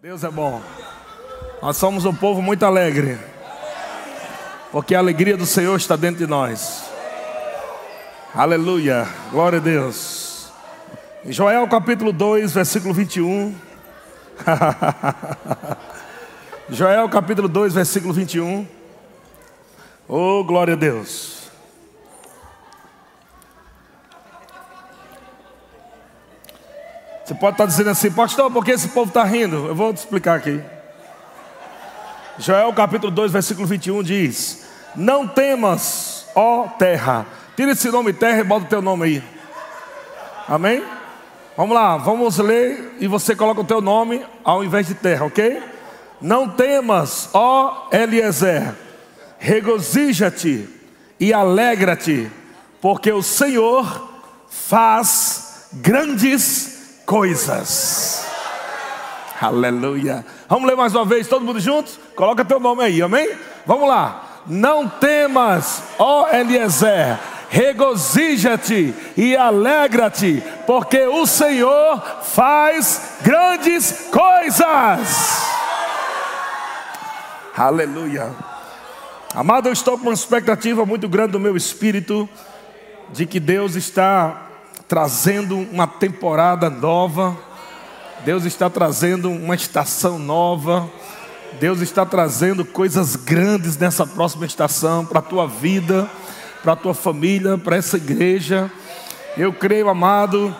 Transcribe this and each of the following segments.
Deus é bom. Nós somos um povo muito alegre. Porque a alegria do Senhor está dentro de nós. Aleluia. Glória a Deus. Em Joel capítulo 2, versículo 21. Joel capítulo 2, versículo 21. Oh, glória a Deus. Você pode estar dizendo assim, pastor, por que esse povo está rindo? Eu vou te explicar aqui. Joel capítulo 2, versículo 21 diz: Não temas, ó terra. Tira esse nome terra e bota o teu nome aí. Amém? Vamos lá, vamos ler e você coloca o teu nome ao invés de terra, ok? Não temas, ó Eliezer, regozija-te e alegra-te, porque o Senhor faz grandes coisas. Aleluia. Vamos ler mais uma vez, todo mundo juntos? Coloca teu nome aí, amém? Vamos lá. Não temas, ó Eliezer, regozija-te e alegra-te, porque o Senhor faz grandes coisas. Aleluia. Amado, eu estou com uma expectativa muito grande do meu espírito de que Deus está trazendo uma temporada nova, Deus está trazendo uma estação nova, Deus está trazendo coisas grandes nessa próxima estação para a tua vida, para a tua família, para essa igreja. Eu creio, amado,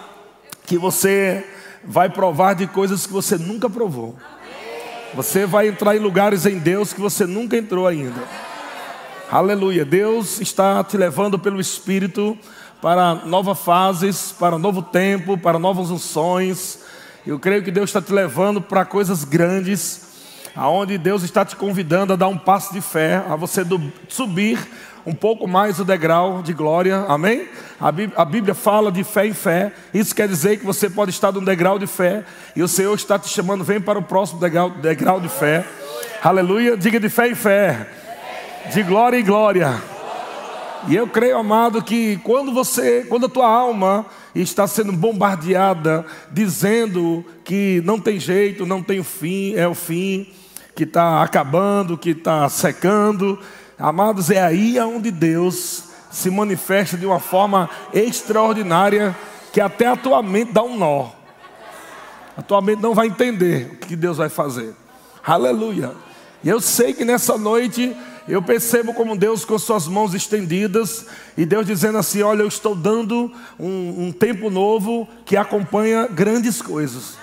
que você vai provar de coisas que você nunca provou. Você vai entrar em lugares em Deus que você nunca entrou ainda. Aleluia. Deus está te levando pelo Espírito para novas fases, para novo tempo, para novas unções. Eu creio que Deus está te levando para coisas grandes, aonde Deus está te convidando a dar um passo de fé, a você do, subir um pouco mais o degrau de glória, amém? A Bíblia, a Bíblia fala de fé em fé, isso quer dizer que você pode estar num degrau de fé, e o Senhor está te chamando, vem para o próximo degrau, degrau de fé, aleluia, diga de fé em fé, de glória em glória. E eu creio, amado, que quando você, quando a tua alma está sendo bombardeada, dizendo que não tem jeito, não tem fim, é o fim, que está acabando, que está secando, amados, é aí onde Deus se manifesta de uma forma extraordinária, que até a tua mente dá um nó. A tua mente não vai entender o que Deus vai fazer. Aleluia. E eu sei que nessa noite eu percebo como Deus com suas mãos estendidas e Deus dizendo assim: Olha, eu estou dando um, um tempo novo que acompanha grandes coisas.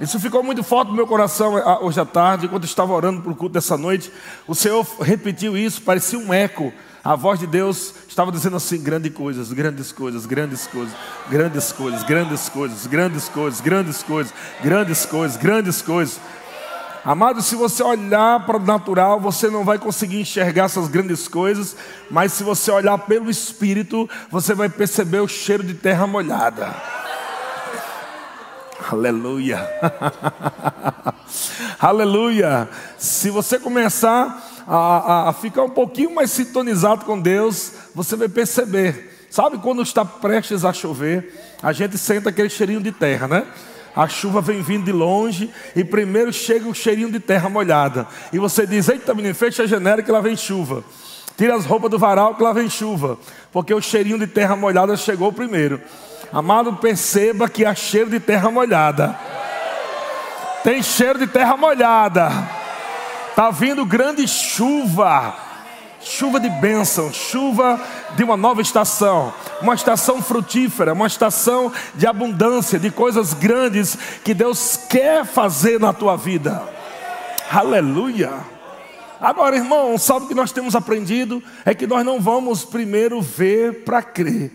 Isso ficou muito forte no meu coração hoje à tarde, quando estava orando para o culto dessa noite. O Senhor repetiu isso, parecia um eco. A voz de Deus estava dizendo assim: grandes coisas, grandes coisas, grandes coisas, grandes coisas, grandes coisas, grandes coisas, grandes coisas, grandes coisas, grandes coisas. Amado, se você olhar para o natural, você não vai conseguir enxergar essas grandes coisas, mas se você olhar pelo Espírito, você vai perceber o cheiro de terra molhada. Aleluia. Aleluia. Se você começar a, a, a, ficar um pouquinho mais sintonizado com Deus, você vai perceber. Sabe quando está prestes a chover, a gente sente aquele cheirinho de terra, né? A chuva vem vindo de longe e primeiro chega o cheirinho de terra molhada. E você diz: Eita, menino, fecha a janela que lá vem chuva. Tira as roupas do varal que lá vem chuva. Porque o cheirinho de terra molhada chegou primeiro. Amado, perceba que há cheiro de terra molhada. Tem cheiro de terra molhada. Está vindo grande chuva chuva de bênção, chuva de uma nova estação, uma estação frutífera, uma estação de abundância, de coisas grandes que Deus quer fazer na tua vida. Aleluia. Agora, irmão, sabe o que nós temos aprendido? É que nós não vamos primeiro ver para crer.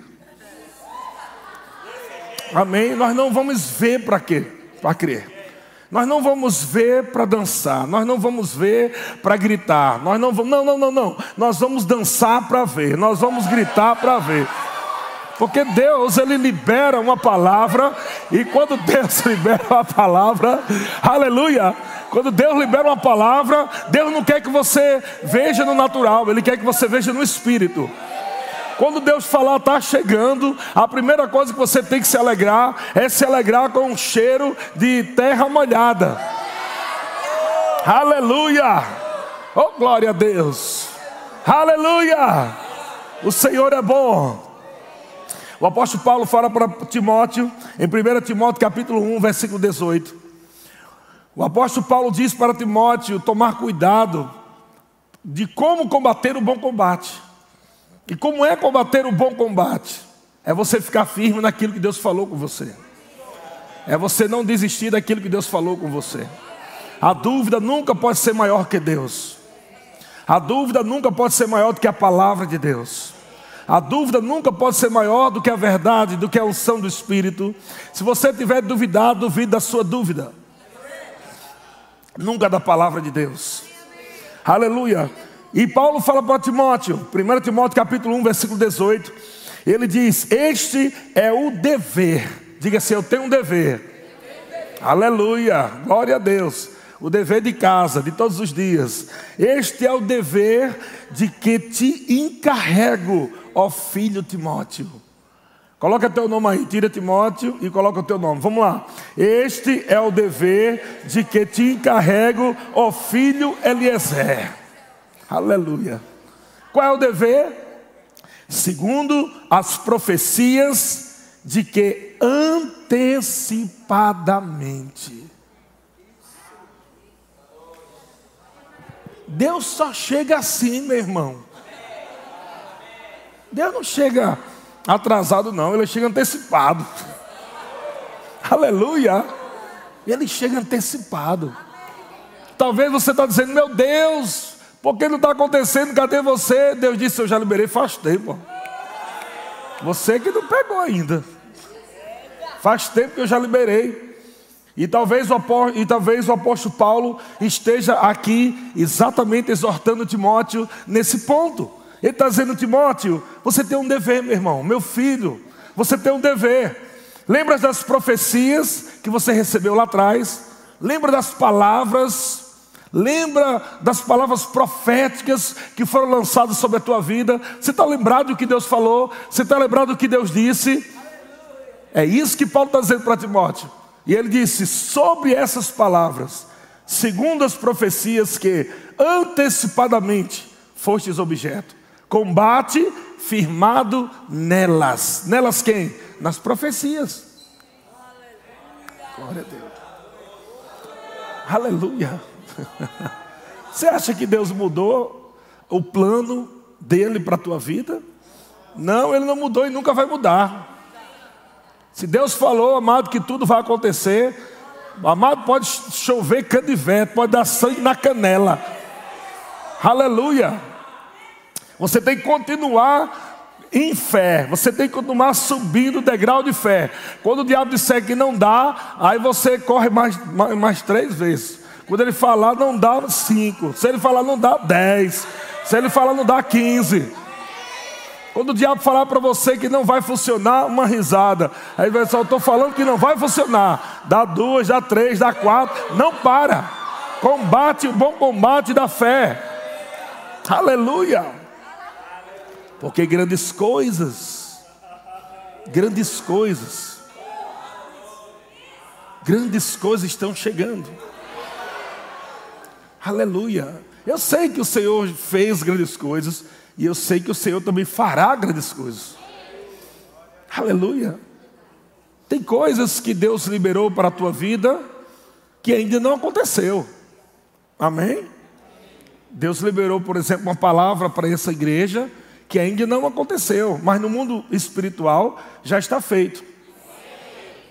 Amém? Nós não vamos ver para quê? Para crer. Nós não vamos ver para dançar, nós não vamos ver para gritar, nós não vamos, não, não, não, não. Nós vamos dançar para ver, nós vamos gritar para ver. Porque Deus, ele libera uma palavra, e quando Deus libera uma palavra, aleluia, quando Deus libera uma palavra, Deus não quer que você veja no natural, Ele quer que você veja no espírito. Quando Deus falar está chegando, a primeira coisa que você tem que se alegrar é se alegrar com um cheiro de terra molhada. Aleluia! Oh glória a Deus! Aleluia! O Senhor é bom. O apóstolo Paulo fala para Timóteo, em 1 Timóteo capítulo 1, versículo 18. O apóstolo Paulo diz para Timóteo tomar cuidado de como combater o bom combate. E como é combater o bom combate? É você ficar firme naquilo que Deus falou com você. É você não desistir daquilo que Deus falou com você. A dúvida nunca pode ser maior que Deus. A dúvida nunca pode ser maior do que a palavra de Deus. A dúvida nunca pode ser maior do que a verdade, do que a unção do Espírito. Se você tiver duvidado, duvide da sua dúvida. Nunca da palavra de Deus. Aleluia. E Paulo fala para Timóteo, 1 Timóteo capítulo 1, versículo 18. Ele diz: Este é o dever. Diga assim: Eu tenho um dever. Aleluia. Glória a Deus. O dever de casa, de todos os dias. Este é o dever de que te encarrego, ó filho Timóteo. Coloca teu nome aí, tira Timóteo e coloca o teu nome. Vamos lá. Este é o dever de que te encarrego, ó filho Eliezer. Aleluia. Qual é o dever? Segundo as profecias de que antecipadamente. Deus só chega assim, meu irmão. Deus não chega atrasado, não, ele chega antecipado. Aleluia! Ele chega antecipado. Talvez você está dizendo, meu Deus, por que não está acontecendo? Cadê você? Deus disse, eu já liberei faz tempo. Você que não pegou ainda. Faz tempo que eu já liberei. E talvez, o e talvez o apóstolo Paulo esteja aqui exatamente exortando Timóteo nesse ponto. Ele está dizendo, Timóteo, você tem um dever, meu irmão, meu filho, você tem um dever. Lembra das profecias que você recebeu lá atrás? Lembra das palavras? Lembra das palavras proféticas que foram lançadas sobre a tua vida? Você está lembrado do que Deus falou? Você está lembrado do que Deus disse? É isso que Paulo está dizendo para Timóteo. E ele disse: sobre essas palavras, segundo as profecias que antecipadamente fostes objeto, Combate firmado nelas. Nelas quem? Nas profecias. Glória a Deus. Aleluia. Você acha que Deus mudou o plano dele para a tua vida? Não, ele não mudou e nunca vai mudar. Se Deus falou, amado, que tudo vai acontecer, amado, pode chover canivete, pode dar sangue na canela. Aleluia. Você tem que continuar em fé, você tem que continuar subindo o degrau de fé. Quando o diabo disser que não dá, aí você corre mais, mais, mais três vezes. Quando ele falar, não dá cinco. Se ele falar, não dá dez. Se ele falar, não dá quinze. Quando o diabo falar para você que não vai funcionar, uma risada. Aí vai só, estou falando que não vai funcionar. Dá duas, dá três, dá quatro. Não para. Combate o bom combate da fé. Aleluia. Porque grandes coisas, grandes coisas, grandes coisas estão chegando. Aleluia. Eu sei que o Senhor fez grandes coisas e eu sei que o Senhor também fará grandes coisas. Aleluia. Tem coisas que Deus liberou para a tua vida que ainda não aconteceu. Amém? Deus liberou, por exemplo, uma palavra para essa igreja que ainda não aconteceu, mas no mundo espiritual já está feito.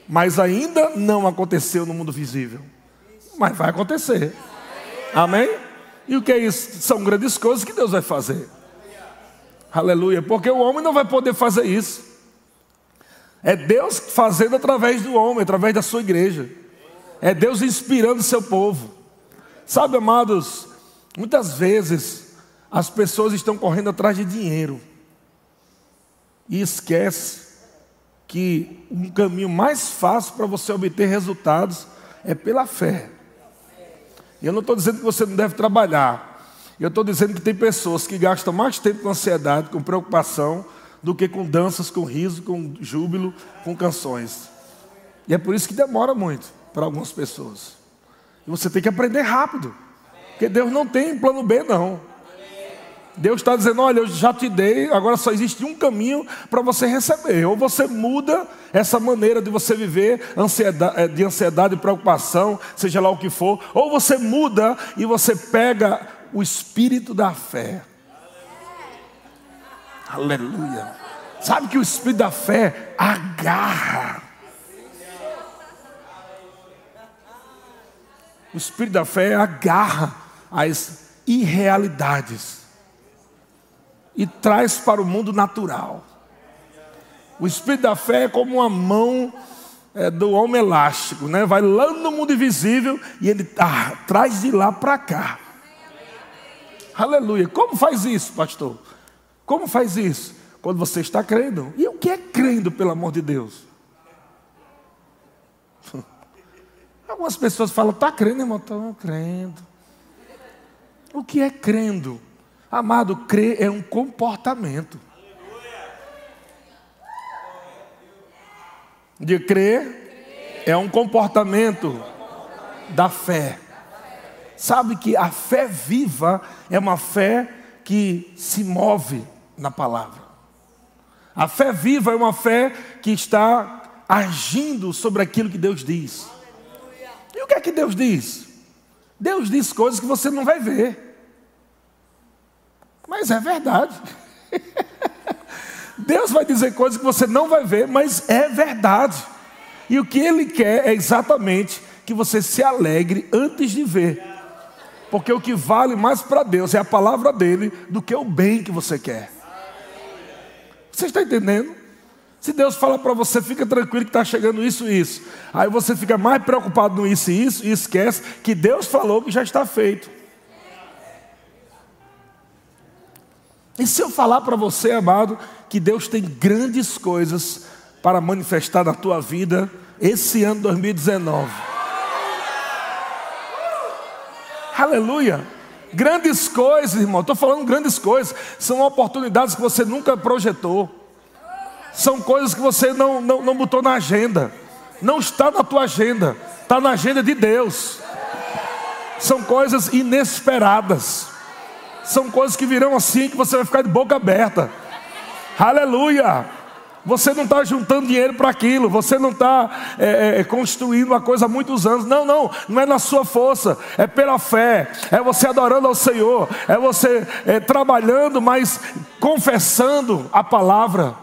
Mas ainda não aconteceu no mundo visível. Mas vai acontecer. Amém? E o que é isso? São grandes coisas que Deus vai fazer. Aleluia. Porque o homem não vai poder fazer isso. É Deus fazendo através do homem, através da sua igreja. É Deus inspirando o seu povo. Sabe, amados, muitas vezes as pessoas estão correndo atrás de dinheiro e esquece que um caminho mais fácil para você obter resultados é pela fé. E eu não estou dizendo que você não deve trabalhar. Eu estou dizendo que tem pessoas que gastam mais tempo com ansiedade, com preocupação, do que com danças, com riso, com júbilo, com canções. E é por isso que demora muito para algumas pessoas. E você tem que aprender rápido. Porque Deus não tem plano B, não. Deus está dizendo: olha, eu já te dei, agora só existe um caminho para você receber. Ou você muda essa maneira de você viver ansiedade, eh, de ansiedade preocupação, seja lá o que for, ou você muda e você pega o espírito da fé. Aleluia. Sabe que o espírito da fé agarra. O espírito da fé agarra as irrealidades e traz para o mundo natural. O espírito da fé é como uma mão é, do homem elástico, né? Vai lá no mundo invisível e ele ah, traz de lá para cá. Aleluia. Como faz isso, pastor? Como faz isso? Quando você está crendo. E o que é crendo, pelo amor de Deus? Algumas pessoas falam, está crendo, irmão? Estou crendo. O que é crendo? Amado, crer é um comportamento. De crer é um comportamento da fé. Sabe que a fé viva é uma fé que se move na palavra. A fé viva é uma fé que está agindo sobre aquilo que Deus diz. E o que é que Deus diz? Deus diz coisas que você não vai ver. Mas é verdade. Deus vai dizer coisas que você não vai ver, mas é verdade. E o que Ele quer é exatamente que você se alegre antes de ver. Porque o que vale mais para Deus é a palavra dele do que o bem que você quer. Você está entendendo? Se Deus fala para você, fica tranquilo que está chegando isso e isso. Aí você fica mais preocupado no isso e isso e esquece que Deus falou que já está feito. E se eu falar para você, amado, que Deus tem grandes coisas para manifestar na tua vida esse ano 2019? Aleluia! Grandes coisas, irmão, estou falando grandes coisas, são oportunidades que você nunca projetou, são coisas que você não, não, não botou na agenda, não está na tua agenda, está na agenda de Deus, são coisas inesperadas. São coisas que virão assim que você vai ficar de boca aberta. Aleluia! Você não está juntando dinheiro para aquilo, você não está é, é, construindo uma coisa há muitos anos. Não, não, não é na sua força, é pela fé, é você adorando ao Senhor, é você é, trabalhando, mas confessando a palavra,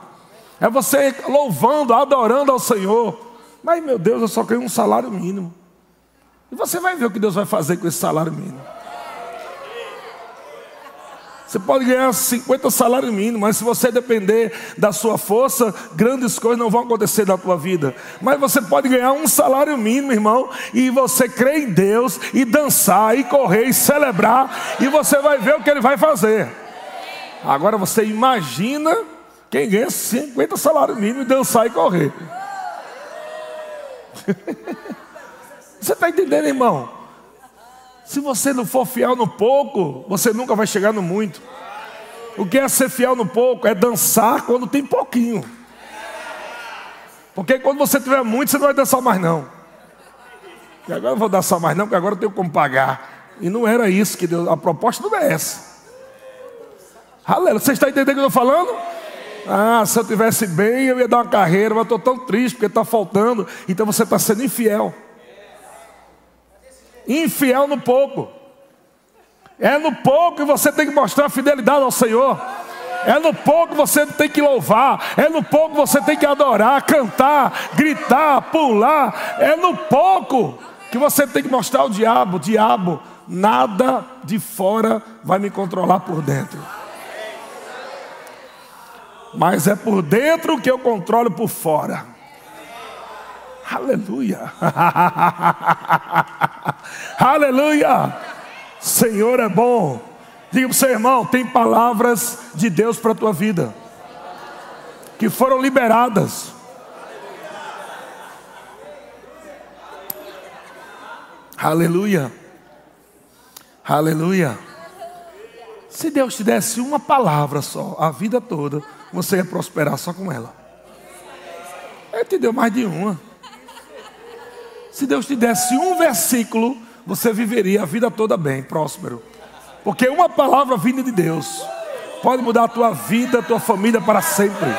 é você louvando, adorando ao Senhor. Mas, meu Deus, eu só quero um salário mínimo. E você vai ver o que Deus vai fazer com esse salário mínimo. Você pode ganhar 50 salários mínimos, mas se você depender da sua força, grandes coisas não vão acontecer na tua vida. Mas você pode ganhar um salário mínimo, irmão, e você crer em Deus, e dançar, e correr, e celebrar, e você vai ver o que Ele vai fazer. Agora você imagina quem ganha 50 salários mínimos e dançar e correr. Você está entendendo, irmão? Se você não for fiel no pouco, você nunca vai chegar no muito. O que é ser fiel no pouco? É dançar quando tem pouquinho. Porque quando você tiver muito, você não vai dançar mais não. E agora eu vou dançar mais não, porque agora eu tenho como pagar. E não era isso que Deus, a proposta não é essa. Aleluia, você está entendendo o que eu estou falando? Ah, se eu tivesse bem, eu ia dar uma carreira, mas estou tão triste porque está faltando. Então você está sendo infiel infiel no pouco. É no pouco que você tem que mostrar fidelidade ao Senhor. É no pouco que você tem que louvar. É no pouco que você tem que adorar, cantar, gritar, pular. É no pouco que você tem que mostrar ao diabo: diabo, nada de fora vai me controlar por dentro. Mas é por dentro que eu controlo por fora. Aleluia. Aleluia. Senhor é bom. Diga para o seu irmão: tem palavras de Deus para a tua vida que foram liberadas. Aleluia. Aleluia. Se Deus te desse uma palavra só, a vida toda, você ia prosperar só com ela. Ele te deu mais de uma. Se Deus te desse um versículo, você viveria a vida toda bem, próspero. Porque uma palavra vinda de Deus pode mudar a tua vida, a tua família para sempre.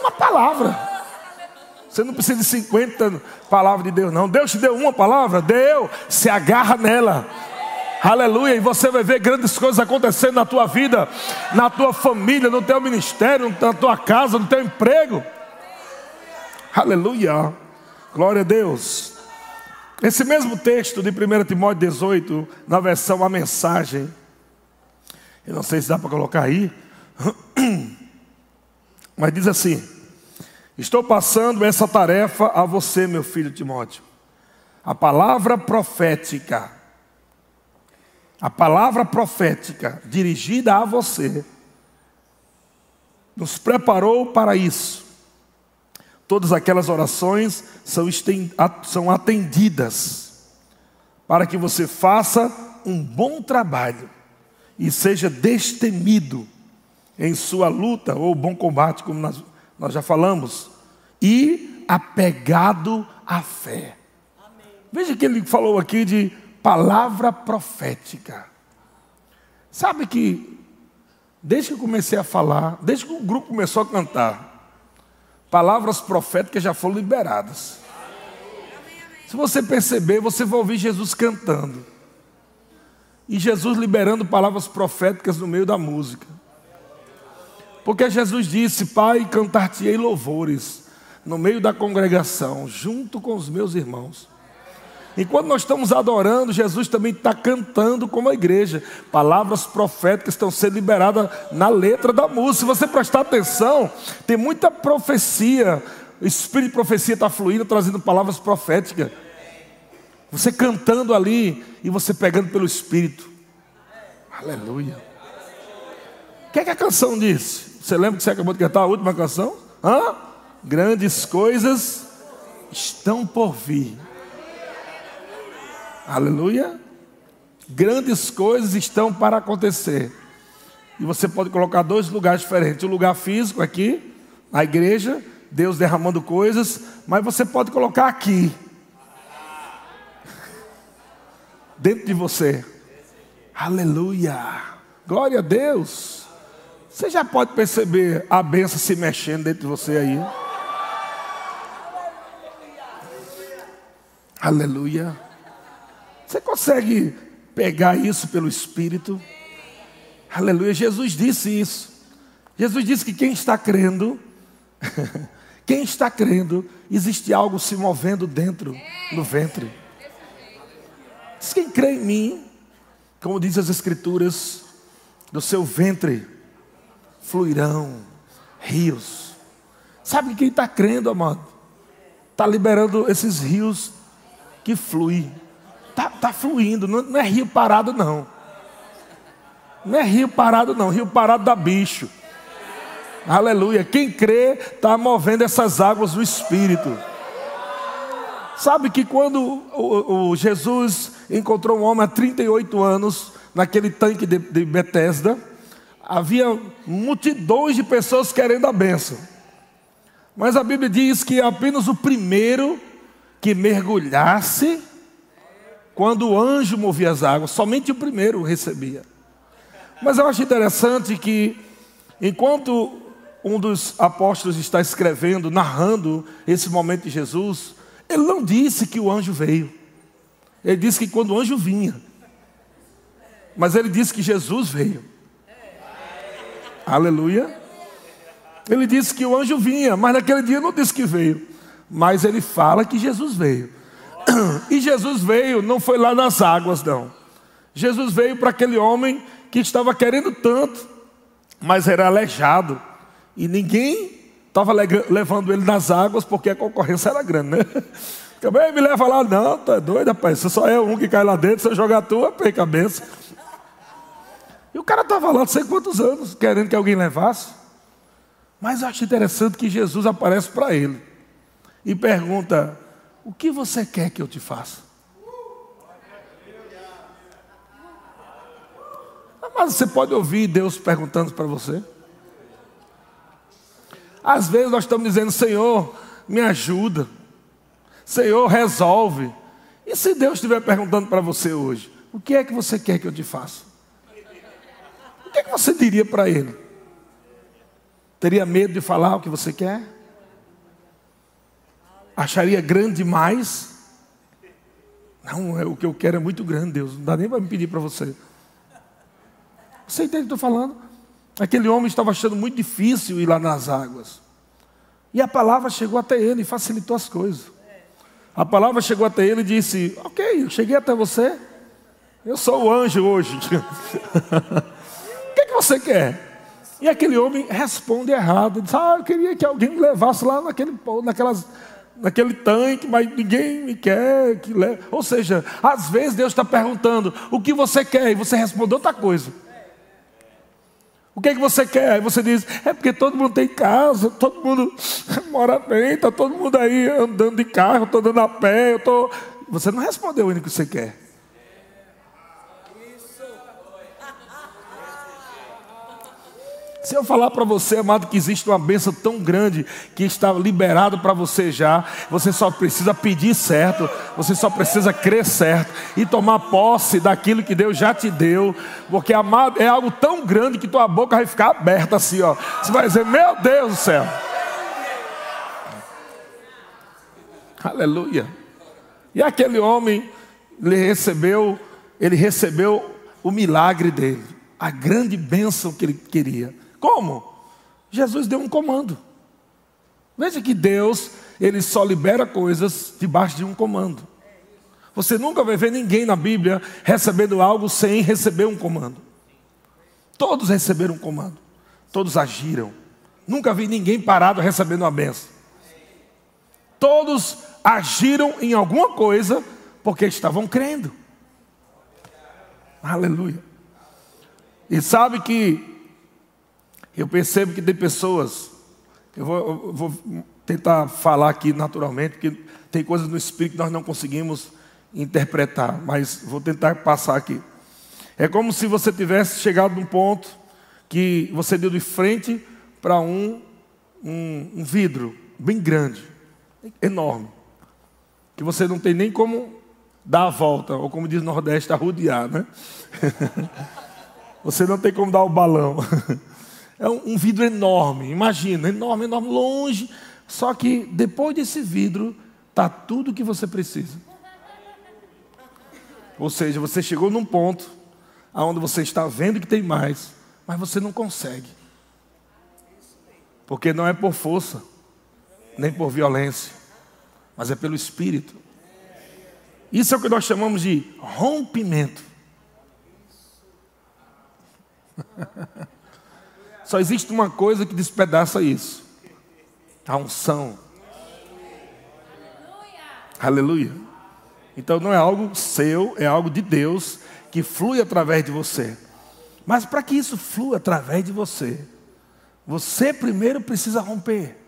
Uma palavra. Você não precisa de 50 palavras de Deus, não. Deus te deu uma palavra, deu. Se agarra nela. Aleluia. E você vai ver grandes coisas acontecendo na tua vida, na tua família, no teu ministério, na tua casa, no teu emprego. Aleluia. Glória a Deus. Esse mesmo texto de 1 Timóteo 18, na versão A Mensagem, eu não sei se dá para colocar aí, mas diz assim: Estou passando essa tarefa a você, meu filho Timóteo. A palavra profética, a palavra profética dirigida a você, nos preparou para isso. Todas aquelas orações são, atendidas para que você faça um bom trabalho e seja destemido em sua luta ou bom combate, como nós nós já falamos, e apegado à fé. Veja que ele falou aqui de palavra profética. Sabe que, desde que eu comecei a falar, desde que o grupo começou a cantar, palavras proféticas já foram liberadas. Se você perceber, você vai ouvir Jesus cantando. E Jesus liberando palavras proféticas no meio da música. Porque Jesus disse: Pai, cantar-te-ei louvores no meio da congregação, junto com os meus irmãos. Enquanto nós estamos adorando, Jesus também está cantando como a igreja. Palavras proféticas estão sendo liberadas na letra da música. Se você prestar atenção, tem muita profecia. O espírito de profecia está fluindo, trazendo palavras proféticas. Você cantando ali e você pegando pelo espírito. Aleluia. O que, é que a canção disse? Você lembra que você acabou de cantar a última canção? Hã? Grandes coisas estão por vir. Aleluia. Grandes coisas estão para acontecer. E você pode colocar dois lugares diferentes: o lugar físico aqui, na igreja, Deus derramando coisas, mas você pode colocar aqui, dentro de você. Aleluia. Glória a Deus. Você já pode perceber a benção se mexendo dentro de você aí? Aleluia. Você consegue pegar isso pelo Espírito? Aleluia. Jesus disse isso. Jesus disse que quem está crendo, quem está crendo, existe algo se movendo dentro no ventre. Diz quem crê em mim, como diz as Escrituras, do seu ventre fluirão rios. Sabe quem está crendo, amado? Está liberando esses rios que fluem. Está tá fluindo, não, não é rio parado, não. Não é rio parado, não. Rio parado dá bicho. Aleluia. Quem crê está movendo essas águas do Espírito. Sabe que quando o, o, Jesus encontrou um homem há 38 anos naquele tanque de, de Betesda, havia multidões de pessoas querendo a bênção. Mas a Bíblia diz que apenas o primeiro que mergulhasse, quando o anjo movia as águas, somente o primeiro recebia. Mas eu acho interessante que, enquanto um dos apóstolos está escrevendo, narrando esse momento de Jesus, ele não disse que o anjo veio. Ele disse que quando o anjo vinha. Mas ele disse que Jesus veio. Aleluia. Ele disse que o anjo vinha, mas naquele dia não disse que veio. Mas ele fala que Jesus veio. E Jesus veio, não foi lá nas águas, não. Jesus veio para aquele homem que estava querendo tanto, mas era aleijado. E ninguém estava levando ele nas águas porque a concorrência era grande, né? Também me leva lá, não, tá doido, rapaz. Você só é um que cai lá dentro, você joga a tua, a cabeça. E o cara estava lá não sei quantos anos, querendo que alguém levasse. Mas eu acho interessante que Jesus aparece para ele e pergunta: O que você quer que eu te faça? Mas você pode ouvir Deus perguntando para você. Às vezes nós estamos dizendo, Senhor, me ajuda. Senhor, resolve. E se Deus estiver perguntando para você hoje, o que é que você quer que eu te faça? O que é que você diria para Ele? Teria medo de falar o que você quer? Acharia grande demais? Não, é, o que eu quero é muito grande, Deus. Não dá nem para me pedir para você. Você entende o que eu estou falando? Aquele homem estava achando muito difícil ir lá nas águas. E a palavra chegou até ele e facilitou as coisas. A palavra chegou até ele e disse: Ok, eu cheguei até você. Eu sou o anjo hoje. o que, é que você quer? E aquele homem responde errado. Diz: Ah, eu queria que alguém me levasse lá naquele, naquelas, naquele tanque, mas ninguém me quer. Que. Ou seja, às vezes Deus está perguntando: O que você quer? E você respondeu outra coisa. O que, é que você quer? Aí você diz, é porque todo mundo tem casa, todo mundo mora bem, está todo mundo aí andando de carro, estou andando a pé, eu tô... Você não respondeu ainda o que você quer. Se eu falar para você, amado, que existe uma bênção tão grande que está liberado para você já, você só precisa pedir certo, você só precisa crer certo e tomar posse daquilo que Deus já te deu, porque amado é algo tão grande que tua boca vai ficar aberta assim, ó. Você vai dizer: "Meu Deus do céu". Aleluia. E aquele homem ele recebeu, ele recebeu o milagre dele, a grande bênção que ele queria. Como? Jesus deu um comando. Veja que Deus, ele só libera coisas debaixo de um comando. Você nunca vai ver ninguém na Bíblia recebendo algo sem receber um comando. Todos receberam um comando. Todos agiram. Nunca vi ninguém parado recebendo uma benção. Todos agiram em alguma coisa porque estavam crendo. Aleluia. E sabe que eu percebo que tem pessoas, eu vou, eu vou, tentar falar aqui naturalmente, porque tem coisas no espírito que nós não conseguimos interpretar, mas vou tentar passar aqui. É como se você tivesse chegado num ponto que você deu de frente para um, um, um vidro bem grande, enorme, que você não tem nem como dar a volta, ou como diz o Nordeste, arrudear, né? você não tem como dar o balão. É um, vidro enorme, imagina, enorme, enorme, longe. Só que depois desse vidro está tudo o que você precisa. Ou seja, você chegou num ponto onde você está vendo que tem mais, mas você não consegue. Porque não é por força, nem por violência, mas é pelo Espírito. Isso é o que nós chamamos de rompimento. Só existe uma coisa que despedaça isso: a unção. Aleluia. Então não é algo seu, é algo de Deus que flui através de você. Mas para que isso flua através de você, você primeiro precisa romper.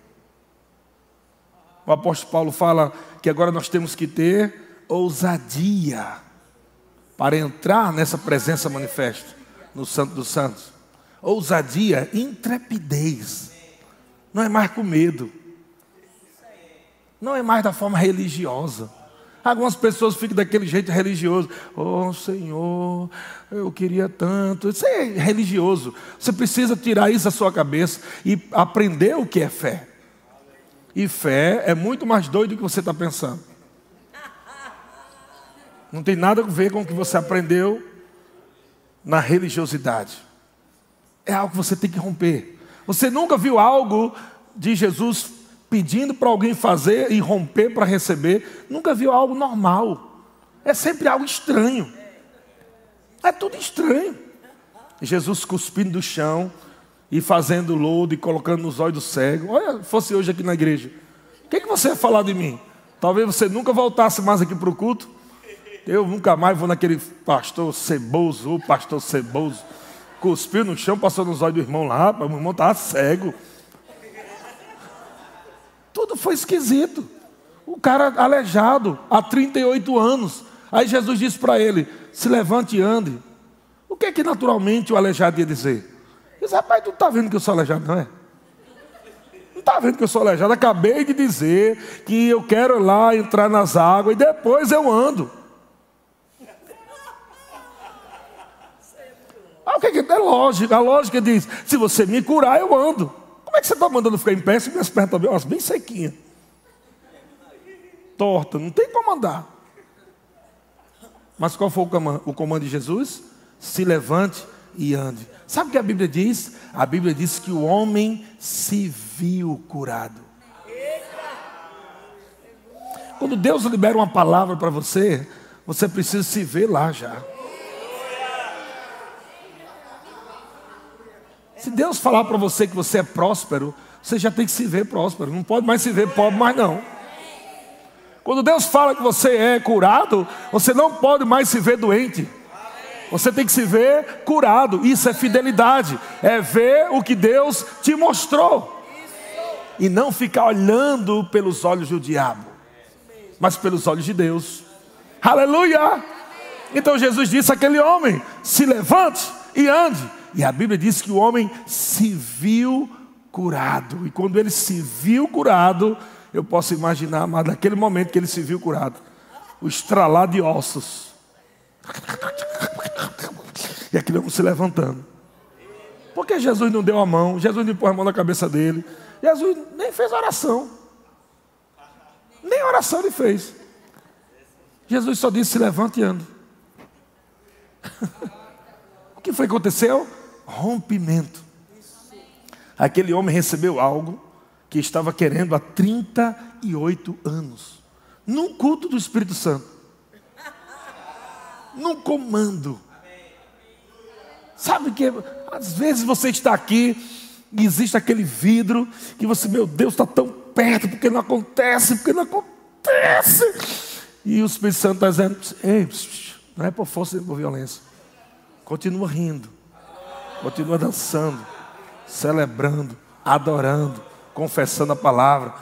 O apóstolo Paulo fala que agora nós temos que ter ousadia para entrar nessa presença manifesta no Santo dos Santos ousadia, intrepidez. Não é mais com medo. Não é mais da forma religiosa. Algumas pessoas ficam daquele jeito religioso. Oh Senhor, eu queria tanto. Isso é religioso. Você precisa tirar isso da sua cabeça e aprender o que é fé. E fé é muito mais doido do que você está pensando. Não tem nada a ver com o que você aprendeu na religiosidade é algo que você tem que romper. Você nunca viu algo de Jesus pedindo para alguém fazer e romper para receber? Nunca viu algo normal. É sempre algo estranho. É tudo estranho. Jesus cuspindo do chão e fazendo lodo e colocando nos olhos do cego. Olha, fosse hoje aqui na igreja. O que, que você ia falar de mim? Talvez você nunca voltasse mais aqui para o culto. Eu nunca mais vou naquele pastor ceboso, o pastor ceboso cuspiu no chão, passou nos olhos do irmão lá, o irmão estava cego. Tudo foi esquisito. O cara aleijado há 38 anos. Aí Jesus disse para ele: se levante e ande. O O que é que naturalmente o aleijado ia dizer? Diz, rapaz, tu está vendo que eu sou aleijado, não é? Não está vendo que eu sou aleijado? Acabei de dizer que eu quero lá entrar nas águas e depois eu ando. Ah, o que é, que é lógica? A lógica diz: se você me curar, eu ando. Como é que você está mandando ficar em pé se minhas pernas estão bem, sequinhas? Torta, não tem como andar. Mas qual foi o comando de Jesus? Se levante e ande. Sabe o que a Bíblia diz? A Bíblia diz que o homem se viu curado. Quando Deus libera uma palavra para você, você precisa se ver lá já. Se Deus falar para você que você é próspero, você já tem que se ver próspero. Não pode mais se ver pobre mais não. Quando Deus fala que você é curado, você não pode mais se ver doente. Você tem que se ver curado. Isso é fidelidade. É ver o que Deus te mostrou. E não ficar olhando pelos olhos do diabo, mas pelos olhos de Deus. Aleluia! Então Jesus disse àquele homem: se levante e ande. E a Bíblia diz que o homem se viu curado. E quando ele se viu curado, eu posso imaginar, mas naquele momento que ele se viu curado, o estralar de ossos. E aquele homem se levantando. Porque Jesus não deu a mão, Jesus não pôs a mão na cabeça dele. Jesus nem fez oração. Nem oração ele fez. Jesus só disse: se levante e ande. o que foi que aconteceu? Rompimento. Aquele homem recebeu algo que estava querendo há 38 anos, num culto do Espírito Santo, num comando. Sabe que às vezes você está aqui e existe aquele vidro que você, meu Deus, está tão perto, porque não acontece, porque não acontece. E o Espírito Santo está dizendo: Ei, não é por força nem por violência. Continua rindo, continua dançando, celebrando, adorando confessando a palavra.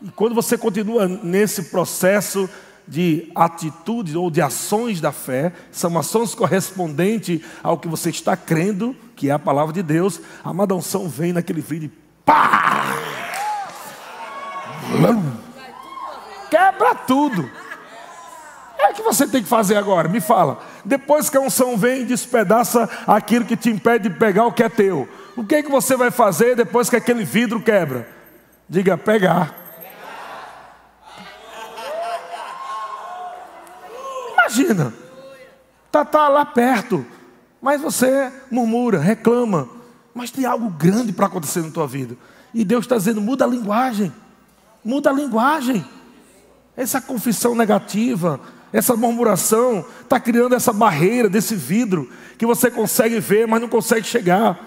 E quando você continua nesse processo de atitudes ou de ações da fé, são ações correspondentes ao que você está crendo, que é a palavra de Deus, a madanção vem naquele vídeo e pá! Quebra tudo. É que você tem que fazer agora? Me fala. Depois que a unção vem e despedaça aquilo que te impede de pegar o que é teu. O que, é que você vai fazer depois que aquele vidro quebra? Diga pegar. Imagina, tá, tá lá perto, mas você murmura, reclama, mas tem algo grande para acontecer na tua vida. E Deus está dizendo: muda a linguagem, muda a linguagem. Essa confissão negativa, essa murmuração, está criando essa barreira desse vidro que você consegue ver, mas não consegue chegar.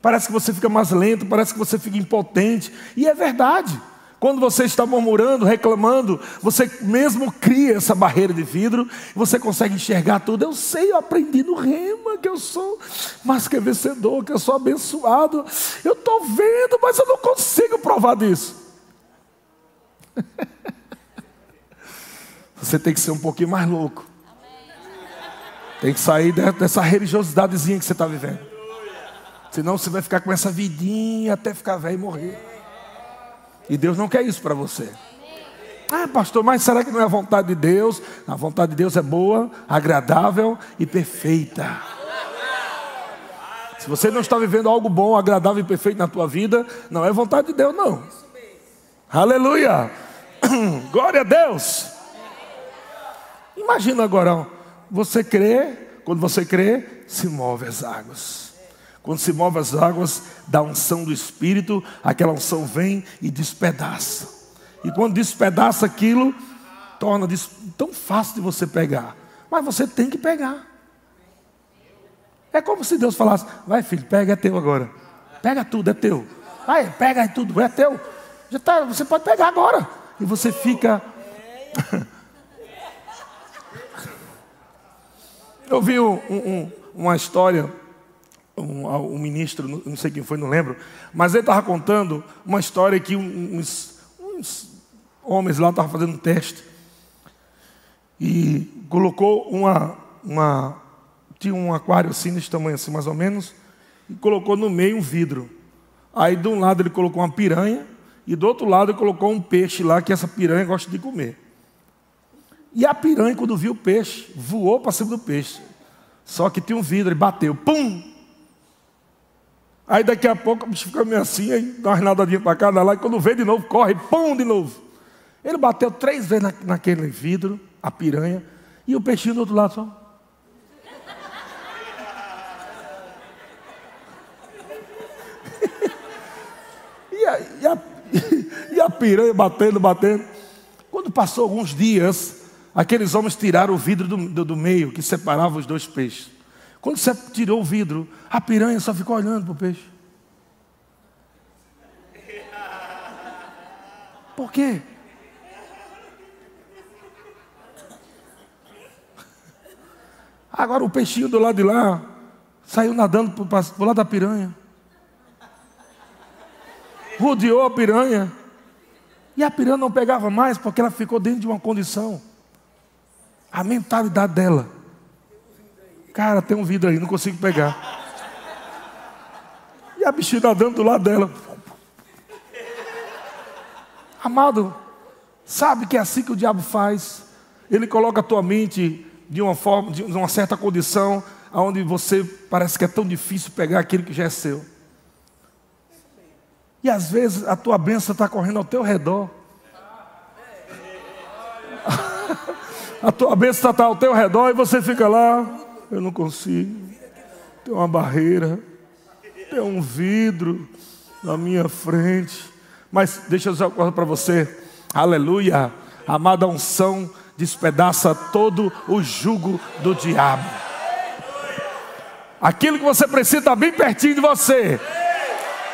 Parece que você fica mais lento, parece que você fica impotente. E é verdade. Quando você está murmurando, reclamando, você mesmo cria essa barreira de vidro, você consegue enxergar tudo. Eu sei, eu aprendi no rema que eu sou mais que vencedor, que eu sou abençoado. Eu estou vendo, mas eu não consigo provar disso. Você tem que ser um pouquinho mais louco. Tem que sair dessa religiosidadezinha que você está vivendo. Senão você vai ficar com essa vidinha até ficar velho e morrer. E Deus não quer isso para você. Ah, pastor, mas será que não é a vontade de Deus? A vontade de Deus é boa, agradável e perfeita. Se você não está vivendo algo bom, agradável e perfeito na tua vida, não é vontade de Deus, não. Aleluia! Glória a Deus! Imagina agora, você crê, quando você crê, se move as águas. Quando se move as águas da unção do Espírito, aquela unção vem e despedaça. E quando despedaça aquilo, torna tão fácil de você pegar. Mas você tem que pegar. É como se Deus falasse: vai filho, pega, é teu agora. Pega tudo, é teu. Vai, pega tudo, é teu. Já tá, você pode pegar agora. E você fica. Eu vi um, um, uma história, um, um, ministro, não sei quem foi, não lembro, mas ele estava contando uma história que uns, uns homens lá estavam fazendo um teste e colocou uma, uma tinha um aquário assim, desse tamanho assim mais ou menos, e colocou no meio um vidro. Aí de um lado ele colocou uma piranha, e do outro lado ele colocou um peixe lá que essa piranha gosta de comer. E a piranha, quando viu o peixe, voou para cima do peixe. Só que tinha um vidro, ele bateu, pum! Aí daqui a pouco o bicho fica meio assim, aí dá uma nadadinha para cá, lá, e quando vê de novo, corre, pum, de novo. Ele bateu três vezes na, naquele vidro, a piranha, e o peixinho do outro lado só. e, a, e, a, e a piranha batendo, batendo. Quando passou alguns dias, aqueles homens tiraram o vidro do, do, do meio que separava os dois peixes. Quando você tirou o vidro, a piranha só ficou olhando para o peixe. Por quê? Agora o peixinho do lado de lá saiu nadando para o lado da piranha. Rodeou a piranha. E a piranha não pegava mais porque ela ficou dentro de uma condição. A mentalidade dela Cara, tem um vidro aí, não consigo pegar. E a bichinha nadando do lado dela. Amado, sabe que é assim que o diabo faz? Ele coloca a tua mente de uma forma, de uma certa condição, onde você parece que é tão difícil pegar aquilo que já é seu. E às vezes a tua bênção está correndo ao teu redor. A tua bênção está ao teu redor e você fica lá eu não consigo. Tem uma barreira, tem um vidro na minha frente. Mas deixa eu dizer uma coisa para você. Aleluia. Amada unção despedaça todo o jugo do diabo. Aquilo que você precisa está bem pertinho de você.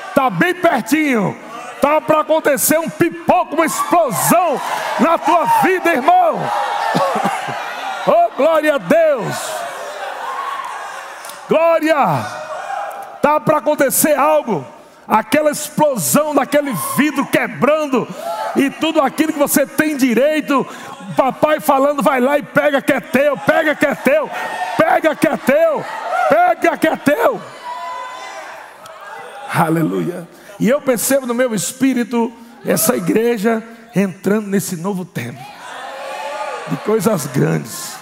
Está bem pertinho. Está para acontecer um pipoco, uma explosão na tua vida, irmão. Oh, glória a Deus. Glória! Tá para acontecer algo. Aquela explosão daquele vidro quebrando e tudo aquilo que você tem direito, papai falando, vai lá e pega que é teu, pega que é teu, pega que é teu, pega que é teu. Aleluia. E eu percebo no meu espírito essa igreja entrando nesse novo tempo de coisas grandes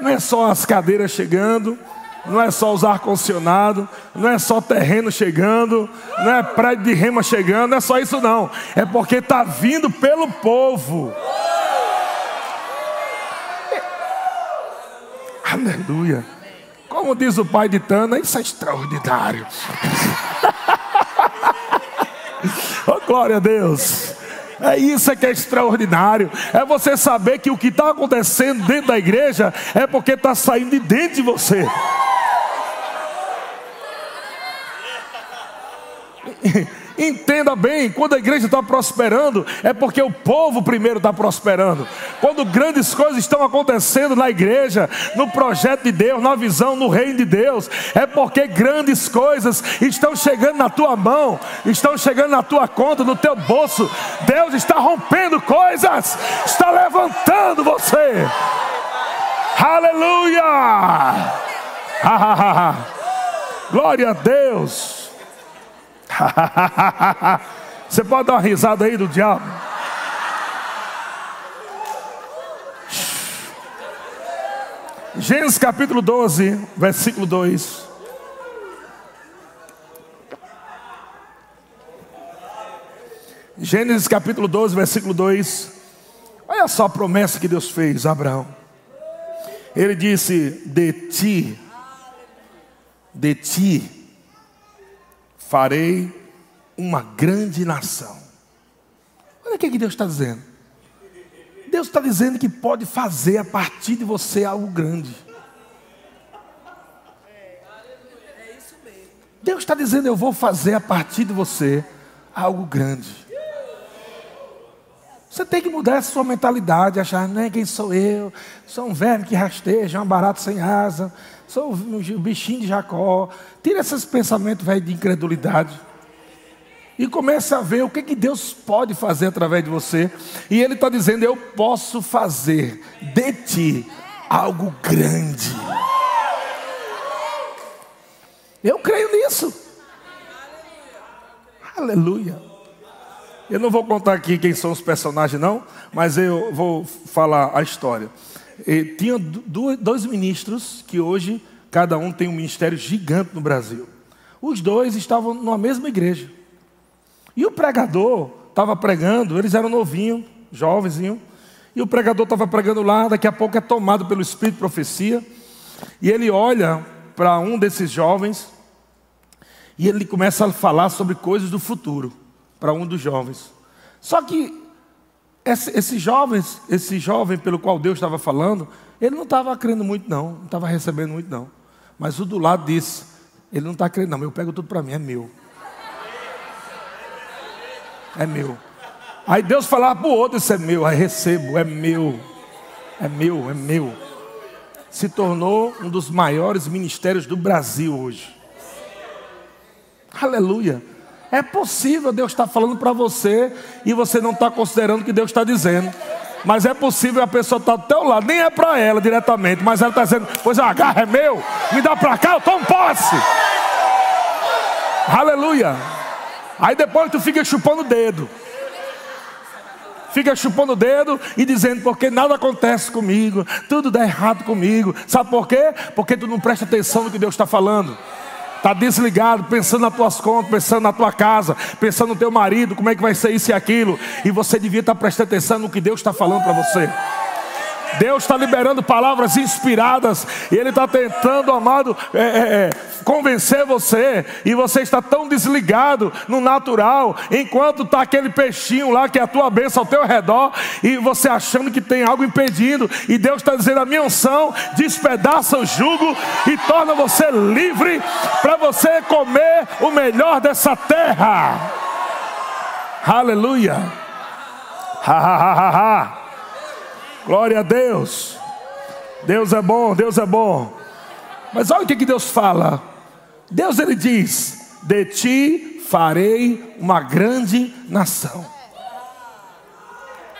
não é só as cadeiras chegando, não é só os ar-condicionado, não é só terreno chegando, não é prédio de rema chegando, não é só isso não. É porque está vindo pelo povo. Aleluia. Como diz o pai de Tana, isso é extraordinário. oh, glória a Deus. É isso que é extraordinário. É você saber que o que está acontecendo dentro da igreja é porque está saindo de dentro de você. Entenda bem, quando a igreja está prosperando, é porque o povo primeiro está prosperando. Quando grandes coisas estão acontecendo na igreja, no projeto de Deus, na visão, no reino de Deus, é porque grandes coisas estão chegando na tua mão, estão chegando na tua conta, no teu bolso. Deus está rompendo coisas, está levantando você. Aleluia! Glória a Deus. Você pode dar uma risada aí do diabo? Gênesis capítulo 12, versículo 2. Gênesis capítulo 12, versículo 2. Olha só a promessa que Deus fez a Abraão. Ele disse: De ti, de ti farei uma grande nação. Olha o que Deus está dizendo. Deus está dizendo que pode fazer a partir de você algo grande. Deus está dizendo: Eu vou fazer a partir de você algo grande. Você tem que mudar essa sua mentalidade, achar, não é quem sou eu, sou um verme que rasteja, um barato sem asa, sou um bichinho de Jacó. Tira esses pensamentos velho de incredulidade. E comece a ver o que, que Deus pode fazer através de você. E Ele está dizendo: Eu posso fazer de ti algo grande. Eu creio nisso. Aleluia. Eu não vou contar aqui quem são os personagens, não, mas eu vou falar a história. E tinha dois ministros que hoje cada um tem um ministério gigante no Brasil. Os dois estavam numa mesma igreja. E o pregador estava pregando, eles eram novinhos, jovenzinho, e o pregador estava pregando lá, daqui a pouco é tomado pelo Espírito de profecia, e ele olha para um desses jovens, e ele começa a falar sobre coisas do futuro, para um dos jovens. Só que esse, esse, jovens, esse jovem pelo qual Deus estava falando, ele não estava crendo muito não, não estava recebendo muito não. Mas o do lado disse, ele não está crendo não, eu pego tudo para mim, é meu. É meu. Aí Deus falava para o outro: Isso é meu, aí recebo, é meu, é meu, é meu. Se tornou um dos maiores ministérios do Brasil hoje. Aleluia. É possível Deus estar falando para você e você não está considerando o que Deus está dizendo. Mas é possível a pessoa estar tá do teu lado, nem é para ela diretamente, mas ela está dizendo: Pois a garra é meu, me dá para cá, eu tomo posse. Aleluia. Aí depois tu fica chupando o dedo fica chupando o dedo e dizendo, porque nada acontece comigo, tudo dá errado comigo. Sabe por quê? Porque tu não presta atenção no que Deus está falando. Está desligado, pensando nas tuas contas, pensando na tua casa, pensando no teu marido, como é que vai ser isso e aquilo. E você devia estar tá prestando atenção no que Deus está falando para você. Deus está liberando palavras inspiradas e Ele está tentando, amado, é, é, é, convencer você. E você está tão desligado no natural, enquanto está aquele peixinho lá que é a tua bênção ao teu redor, e você achando que tem algo impedindo. E Deus está dizendo: a minha unção despedaça o jugo e torna você livre para você comer o melhor dessa terra. Aleluia. Ha ha ha ha ha. Glória a Deus. Deus é bom, Deus é bom. Mas olha o que Deus fala. Deus ele diz: De ti farei uma grande nação.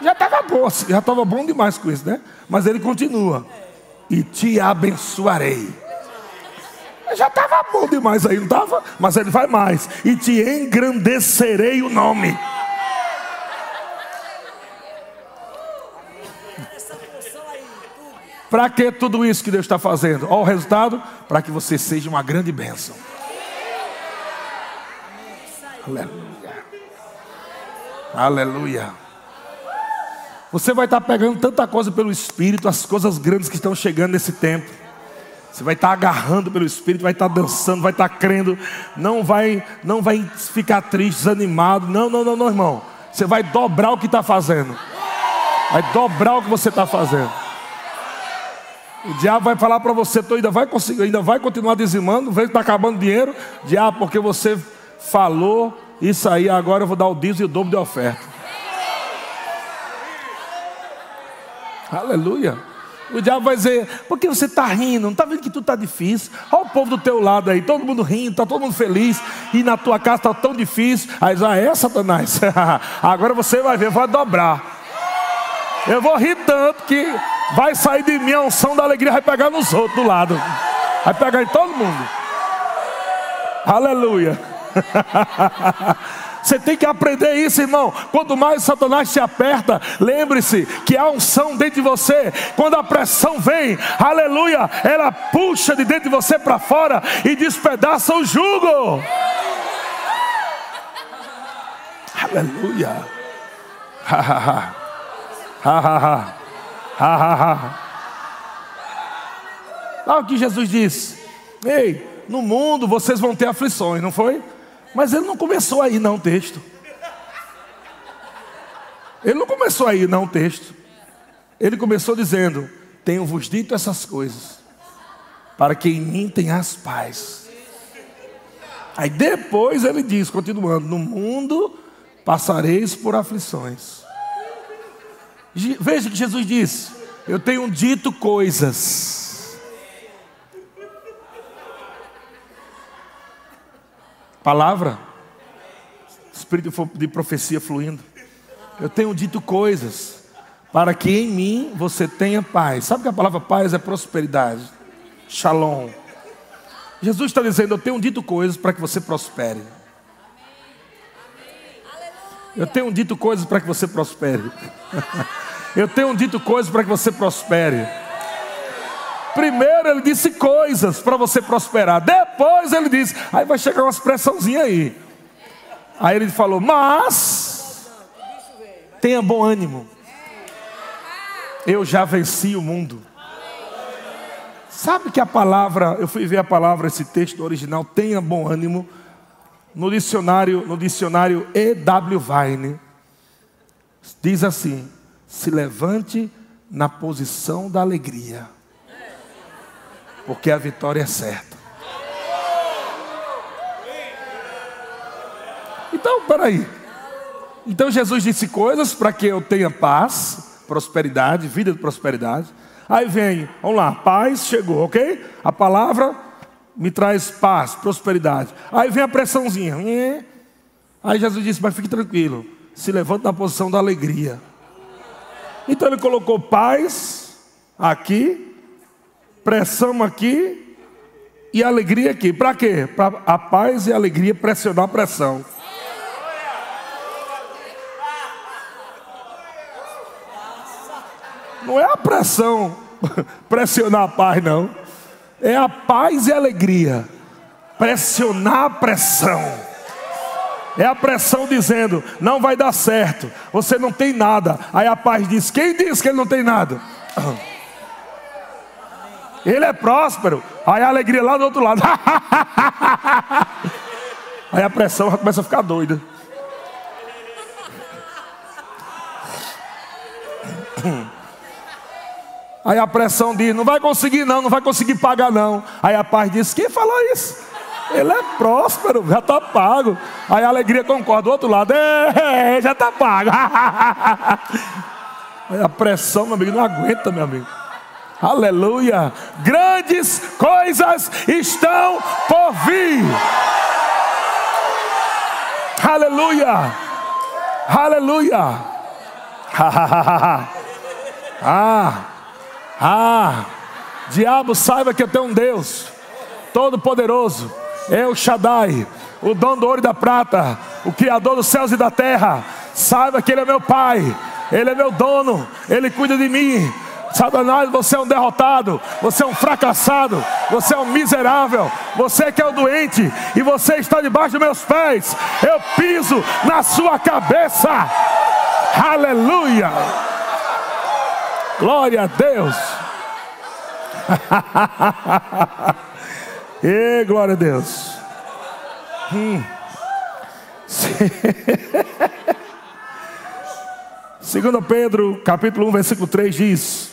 Já estava bom, já estava bom demais com isso, né? Mas ele continua: E te abençoarei. Já estava bom demais aí, não estava? Mas ele vai mais: E te engrandecerei o nome. Para que tudo isso que Deus está fazendo? Olha o resultado: para que você seja uma grande bênção. Aleluia. Aleluia. Você vai estar pegando tanta coisa pelo Espírito, as coisas grandes que estão chegando nesse tempo. Você vai estar agarrando pelo Espírito, vai estar dançando, vai estar crendo, não vai, não vai ficar triste, desanimado. Não, não, não, não, irmão. Você vai dobrar o que está fazendo. Vai dobrar o que você está fazendo. O diabo vai falar para você, tu ainda vai ainda vai continuar dizimando, vê que está acabando dinheiro. Diabo, porque você falou isso aí, agora eu vou dar o dízimo e o dobro de oferta. Aleluia. O diabo vai dizer, por que você está rindo? Não está vendo que tudo está difícil? Olha o povo do teu lado aí, todo mundo rindo, está todo mundo feliz, e na tua casa está tão difícil. Aí já é, Satanás. Agora você vai ver, vai dobrar. Eu vou rir tanto que vai sair de mim a unção da alegria, vai pegar nos outros do lado. Vai pegar em todo mundo. Aleluia. Você tem que aprender isso, irmão. Quanto mais Satanás te aperta, lembre-se que há unção dentro de você. Quando a pressão vem, aleluia, ela puxa de dentro de você para fora e despedaça o jugo. Aleluia. Ha, ha, ha. Ha, ha, ha. Olha o que Jesus disse. Ei, no mundo vocês vão ter aflições, não foi? Mas ele não começou aí, não, o texto. Ele não começou aí, não, o texto. Ele começou dizendo: Tenho-vos dito essas coisas, para que em mim tenhas paz. Aí depois ele diz, continuando: No mundo passareis por aflições. Veja que Jesus disse: Eu tenho dito coisas. Palavra, espírito de profecia fluindo. Eu tenho dito coisas para que em mim você tenha paz. Sabe que a palavra paz é prosperidade? Shalom. Jesus está dizendo: Eu tenho dito coisas para que você prospere. Eu tenho dito coisas para que você prospere. Eu tenho dito coisas para que você prospere. Primeiro ele disse coisas para você prosperar. Depois ele disse, aí vai chegar uma expressãozinha aí. Aí ele falou, mas tenha bom ânimo. Eu já venci o mundo. Sabe que a palavra, eu fui ver a palavra, esse texto original, tenha bom ânimo, no dicionário, no dicionário E.W. Vine, diz assim: se levante na posição da alegria, porque a vitória é certa. Então, peraí. Então Jesus disse coisas para que eu tenha paz, prosperidade, vida de prosperidade. Aí vem, vamos lá, paz chegou, ok? A palavra me traz paz, prosperidade. Aí vem a pressãozinha. Aí Jesus disse: Mas fique tranquilo, se levanta na posição da alegria. Então ele colocou paz aqui, pressão aqui e alegria aqui. Para quê? Para a paz e a alegria pressionar a pressão. Não é a pressão pressionar a paz, não. É a paz e a alegria. Pressionar a pressão. É a pressão dizendo: não vai dar certo, você não tem nada. Aí a paz diz: quem diz que ele não tem nada? Ele é próspero. Aí a alegria lá do outro lado. Aí a pressão começa a ficar doida. Aí a pressão diz: não vai conseguir, não, não vai conseguir pagar, não. Aí a paz diz: quem falou isso? Ele é próspero, já está pago. Aí a alegria concorda do outro lado: é, já está pago. Aí a pressão, meu amigo, não aguenta, meu amigo. Aleluia! Grandes coisas estão por vir. Aleluia! Aleluia! ah! Ah, diabo, saiba que eu tenho um Deus todo-poderoso, é o Shaddai, o dono do ouro e da prata, o Criador dos céus e da terra. Saiba que Ele é meu Pai, Ele é meu dono, Ele cuida de mim. Satanás, você é um derrotado, você é um fracassado, você é um miserável, você que é o doente e você está debaixo dos meus pés. Eu piso na sua cabeça. Aleluia! Glória a Deus. e glória a Deus. Hum. Segunda Pedro, capítulo 1, versículo 3 diz: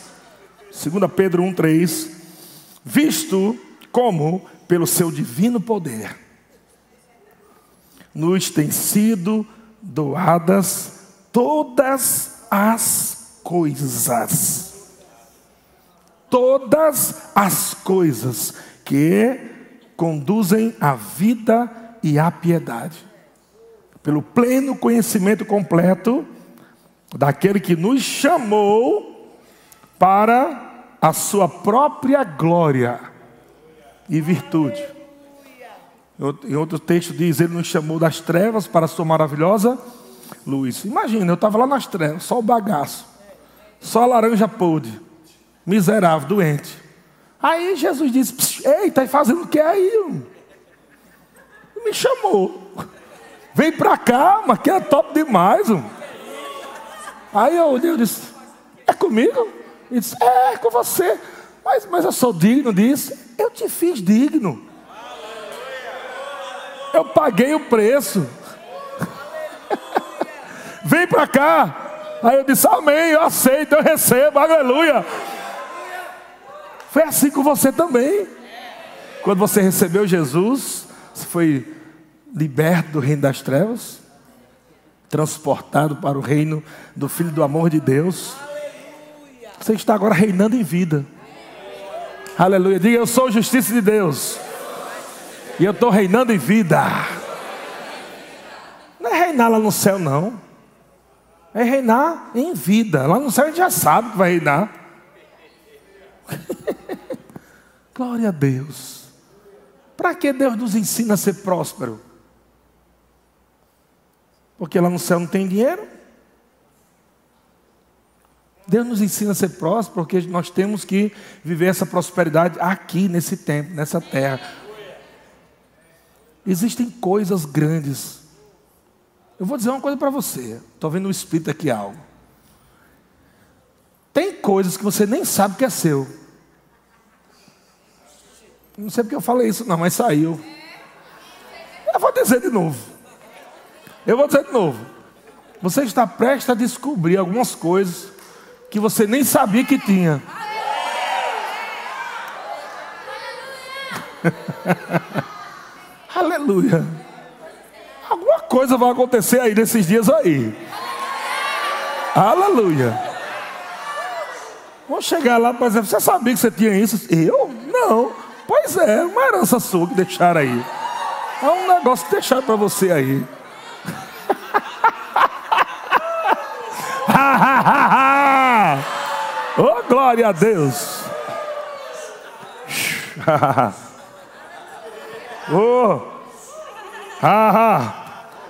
Segunda Pedro 1, 3 Visto como pelo seu divino poder nos têm sido doadas todas as coisas. Todas as coisas que conduzem à vida e à piedade. Pelo pleno conhecimento completo daquele que nos chamou para a sua própria glória e virtude. Em outro texto diz: Ele nos chamou das trevas para a sua maravilhosa luz. Imagina, eu estava lá nas trevas, só o bagaço. Só laranja podre, miserável, doente. Aí Jesus disse: Ei, está fazendo o que aí? Me chamou. Vem para cá, mas que é top demais. Aí eu olhei disse: É comigo? Ele disse: É, é com você. Mas, mas eu sou digno disso. Eu te fiz digno. Eu paguei o preço. Vem para cá. Aí eu disse: Amém, eu aceito, eu recebo, aleluia. Foi assim com você também. Quando você recebeu Jesus, você foi liberto do reino das trevas, transportado para o reino do Filho do amor de Deus. Você está agora reinando em vida. Aleluia. Diga: Eu sou justiça de Deus. E eu estou reinando em vida. Não é reinar lá no céu, não. É reinar em vida. Lá no céu a gente já sabe que vai reinar. Glória a Deus. Para que Deus nos ensina a ser próspero? Porque lá no céu não tem dinheiro? Deus nos ensina a ser próspero porque nós temos que viver essa prosperidade aqui, nesse tempo, nessa terra. Existem coisas grandes. Eu vou dizer uma coisa para você. Estou vendo o Espírito aqui algo. Tem coisas que você nem sabe que é seu. Não sei porque eu falei isso, não, mas saiu. Eu vou dizer de novo. Eu vou dizer de novo. Você está prestes a descobrir algumas coisas que você nem sabia que tinha. Aleluia. Coisa vai acontecer aí nesses dias aí. Aleluia. Vou chegar lá para dizer, você sabia que você tinha isso? Eu? Não. Pois é, uma herança sua que deixaram aí. É um negócio que deixaram para você aí. oh, glória a Deus. oh.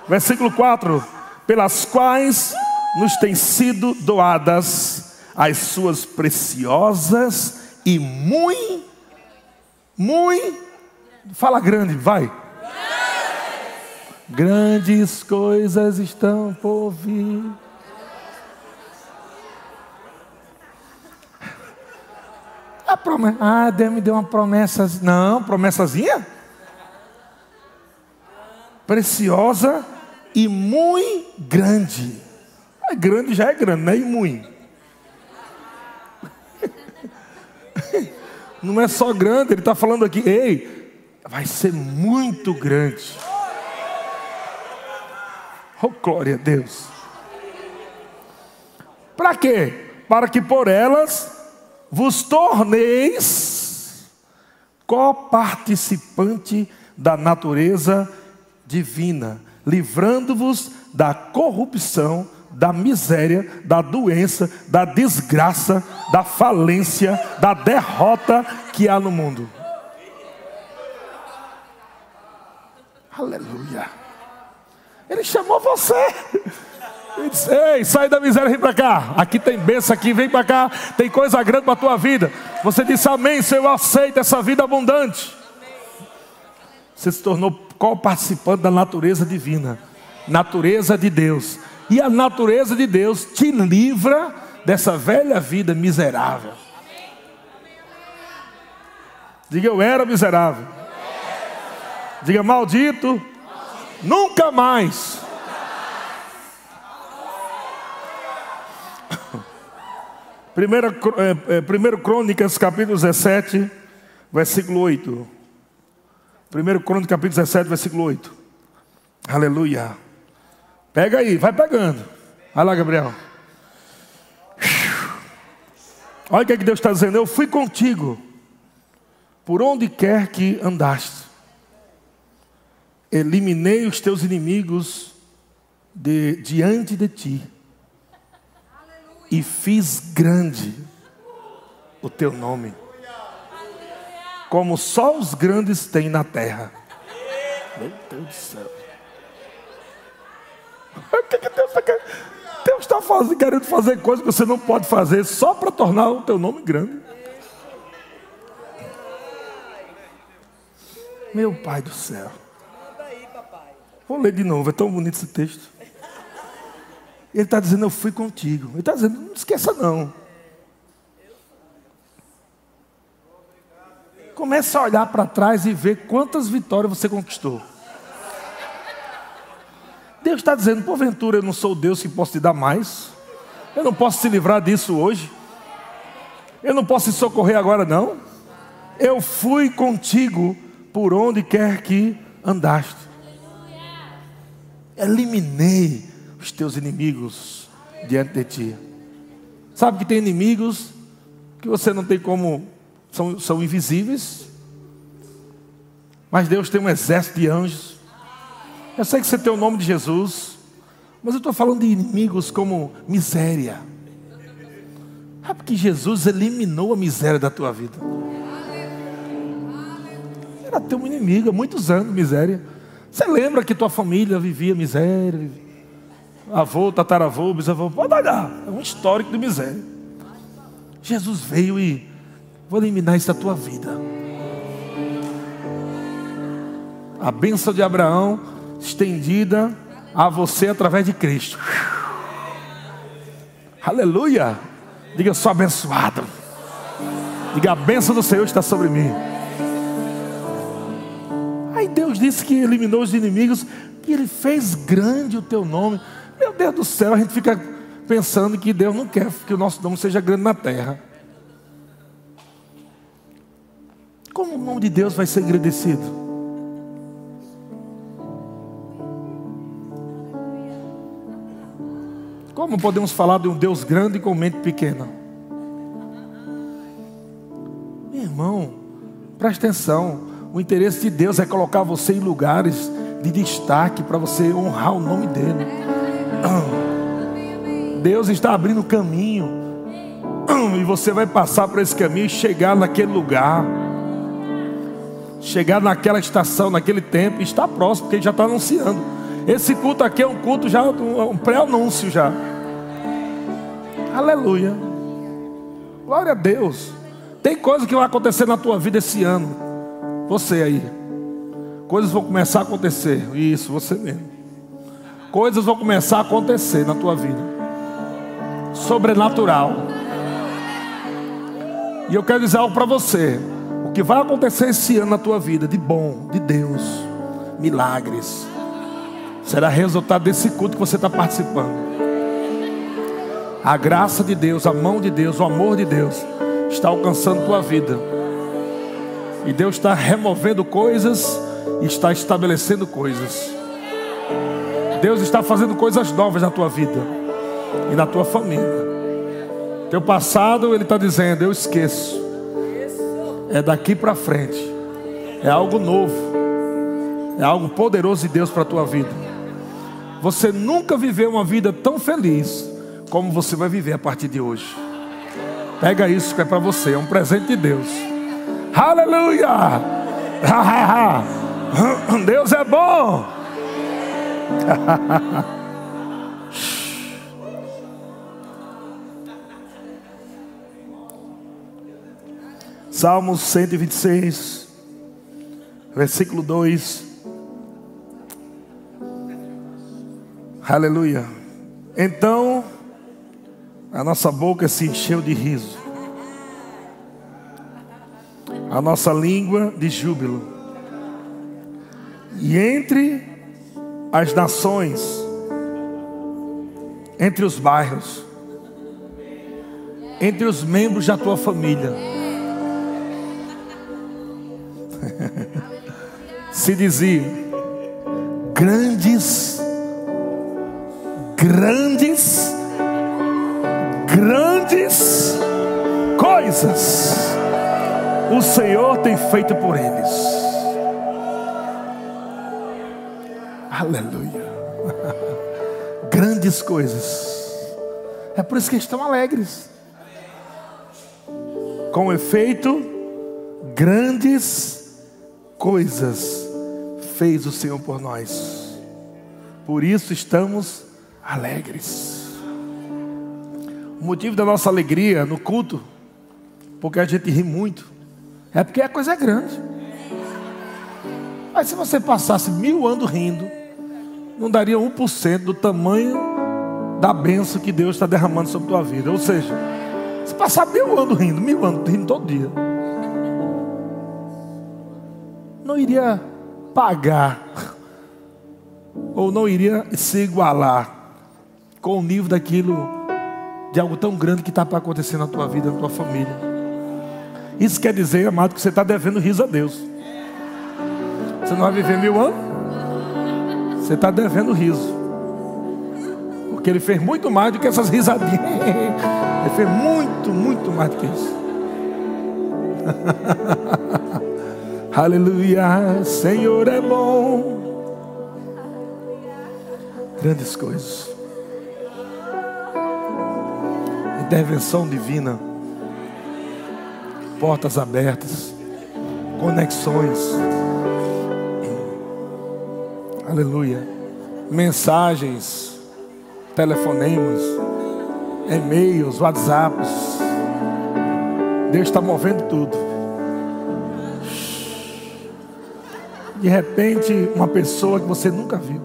Versículo 4: Pelas quais nos têm sido doadas as suas preciosas e muito, muito, fala grande, vai. Grandes coisas estão por vir. A promessa, ah, Deus me deu uma promessa. Não, promessazinha? Preciosa e muito grande. É grande já é grande, não é? E muito. Não é só grande, ele está falando aqui, ei, vai ser muito grande. Oh, glória a Deus. Para quê? Para que por elas vos torneis coparticipante da natureza divina, livrando-vos da corrupção, da miséria, da doença, da desgraça, da falência, da derrota que há no mundo. Aleluia. Ele chamou você. Ele disse, Ei, sai da miséria e vem para cá. Aqui tem bênção aqui, vem para cá. Tem coisa grande para a tua vida. Você disse amém, Senhor, eu aceito essa vida abundante. Você se tornou co-participante da natureza divina, natureza de Deus. E a natureza de Deus te livra dessa velha vida miserável. Diga, eu era miserável. Diga, maldito. Nunca mais Primeira, é, primeiro Crônicas, capítulo 17, versículo 8. Primeiro Crônicas, capítulo 17, versículo 8. Aleluia. Pega aí, vai pegando. Vai lá, Gabriel. Olha o que, é que Deus está dizendo. Eu fui contigo, por onde quer que andaste. Eliminei os teus inimigos de, diante de ti e fiz grande o teu nome, como só os grandes têm na terra. Meu Deus do céu. O que, que Deus está querendo? Deus está fazendo, querendo fazer coisas que você não pode fazer só para tornar o teu nome grande. Meu Pai do céu. Vou ler de novo, é tão bonito esse texto. Ele está dizendo, eu fui contigo. Ele está dizendo, não esqueça não. Comece a olhar para trás e ver quantas vitórias você conquistou. Deus está dizendo, porventura eu não sou Deus que posso te dar mais. Eu não posso te livrar disso hoje. Eu não posso te socorrer agora, não. Eu fui contigo por onde quer que andaste. Eliminei os teus inimigos diante de ti. Sabe que tem inimigos que você não tem como, são, são invisíveis, mas Deus tem um exército de anjos. Eu sei que você tem o nome de Jesus, Mas eu estou falando de inimigos como miséria. É porque Jesus eliminou a miséria da tua vida. Era teu inimigo há muitos anos, miséria. Você lembra que tua família vivia miséria? Avô, tataravô, bisavô, pode olhar. É um histórico de miséria. Jesus veio e vou eliminar isso da tua vida. A bênção de Abraão estendida a você através de Cristo. Aleluia! Diga, sou abençoado. Diga, a bênção do Senhor está sobre mim. Aí Deus disse que eliminou os inimigos e Ele fez grande o teu nome. Meu Deus do céu, a gente fica pensando que Deus não quer que o nosso nome seja grande na terra. Como o nome de Deus vai ser agradecido? Como podemos falar de um Deus grande com mente pequena? Meu irmão, presta atenção. O interesse de Deus é colocar você em lugares de destaque para você honrar o nome dEle. Deus está abrindo caminho. E você vai passar por esse caminho e chegar naquele lugar. Chegar naquela estação, naquele tempo, e está próximo, porque ele já está anunciando. Esse culto aqui é um culto já, um pré-anúncio já. Aleluia. Glória a Deus. Tem coisa que vai acontecer na tua vida esse ano. Você aí. Coisas vão começar a acontecer. Isso, você mesmo. Coisas vão começar a acontecer na tua vida. Sobrenatural. E eu quero dizer algo para você. Que vai acontecer esse ano na tua vida, de bom, de Deus, milagres, será resultado desse culto que você está participando. A graça de Deus, a mão de Deus, o amor de Deus está alcançando tua vida. E Deus está removendo coisas e está estabelecendo coisas. Deus está fazendo coisas novas na tua vida e na tua família. Teu passado, Ele está dizendo: Eu esqueço. É daqui para frente. É algo novo. É algo poderoso de Deus para a tua vida. Você nunca viveu uma vida tão feliz como você vai viver a partir de hoje. Pega isso que é para você, é um presente de Deus. Aleluia! Deus é bom. Salmos 126, versículo 2. Aleluia. Então a nossa boca se encheu de riso, a nossa língua de júbilo. E entre as nações, entre os bairros, entre os membros da tua família, se dizia: grandes, grandes grandes coisas o Senhor tem feito por eles. Aleluia. Grandes coisas. É por isso que estão alegres. Com efeito, grandes coisas fez o Senhor por nós. Por isso estamos alegres. O motivo da nossa alegria no culto, porque a gente ri muito, é porque a coisa é grande. Mas se você passasse mil anos rindo, não daria 1% do tamanho da benção que Deus está derramando sobre a tua vida. Ou seja, se passar mil anos rindo, mil anos rindo todo dia, não iria pagar, ou não iria se igualar com o nível daquilo de algo tão grande que está para acontecer na tua vida, na tua família. Isso quer dizer, amado, que você está devendo riso a Deus. Você não vai viver mil anos? Você está devendo riso. Porque Ele fez muito mais do que essas risadinhas. Ele fez muito, muito mais do que isso. Aleluia, Senhor é bom. Grandes coisas. Intervenção divina. Portas abertas. Conexões. Aleluia. Mensagens, telefonemas, e-mails, WhatsApps. Deus está movendo tudo. De repente, uma pessoa que você nunca viu.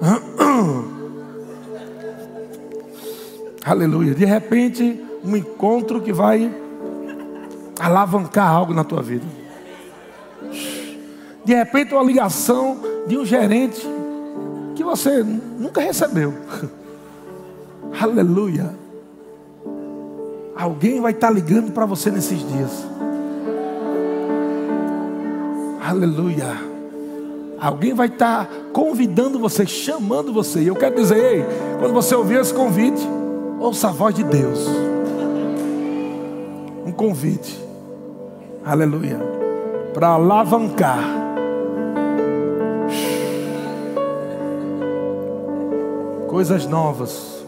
Aleluia. De repente, um encontro que vai alavancar algo na tua vida. De repente, uma ligação de um gerente que você nunca recebeu. Aleluia. Alguém vai estar ligando para você nesses dias. Aleluia. Alguém vai estar convidando você, chamando você. E eu quero dizer, ei, quando você ouvir esse convite, ouça a voz de Deus. Um convite. Aleluia. Para alavancar coisas novas.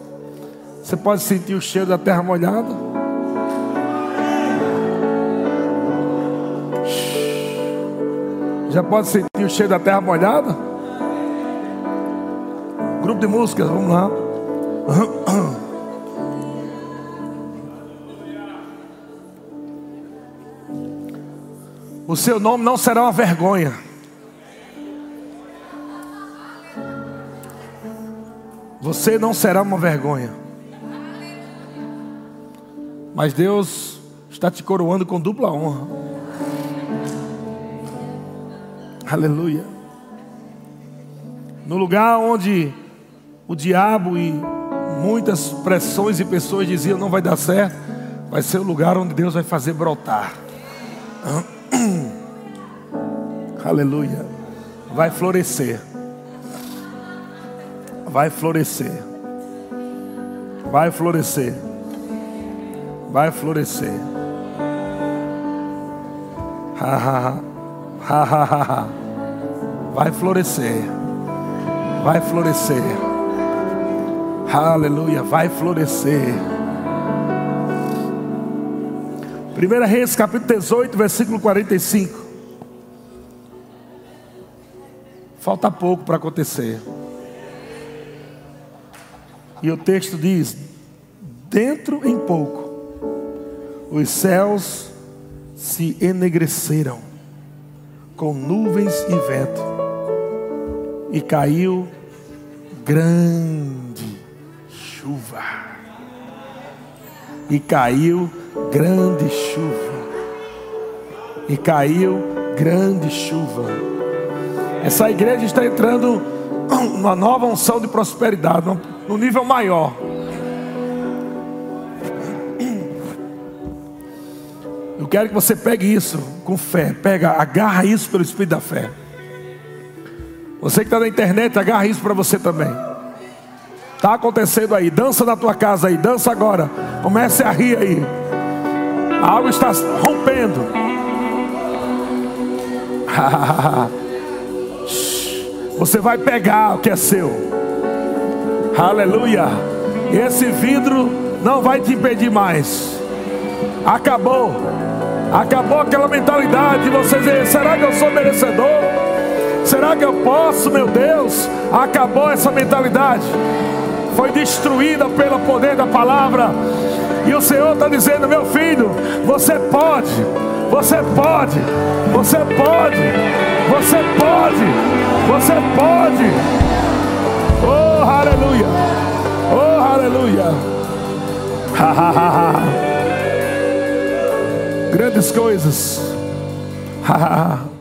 Você pode sentir o cheiro da terra molhada? Já pode sentir o cheiro da terra molhada? Grupo de músicas, vamos lá. O seu nome não será uma vergonha. Você não será uma vergonha. Mas Deus está te coroando com dupla honra. Aleluia. No lugar onde o diabo e muitas pressões e pessoas diziam não vai dar certo, vai ser o lugar onde Deus vai fazer brotar. Aleluia. Vai florescer vai florescer. Vai florescer. Vai florescer. Ha ha ha. Vai florescer. Vai florescer. Aleluia, vai florescer. 1 Reis capítulo 18, versículo 45. Falta pouco para acontecer. E o texto diz: Dentro em pouco, os céus se enegreceram com nuvens e vento, e caiu grande chuva. E caiu grande chuva. E caiu grande chuva. Essa igreja está entrando numa nova unção de prosperidade, no nível maior. Eu quero que você pegue isso com fé. Pega, agarra isso pelo Espírito da fé. Você que está na internet, agarra isso para você também. Está acontecendo aí. Dança na tua casa aí. Dança agora. Comece a rir aí. Algo está rompendo. Você vai pegar o que é seu. Aleluia. Esse vidro não vai te impedir mais. Acabou. Acabou aquela mentalidade de você dizer: será que eu sou merecedor? Será que eu posso, meu Deus? Acabou essa mentalidade. Foi destruída pelo poder da palavra. E o Senhor está dizendo: meu filho, você pode, você pode, você pode, você pode, você pode. Oh, aleluia. Oh, aleluia. Grandes coisas.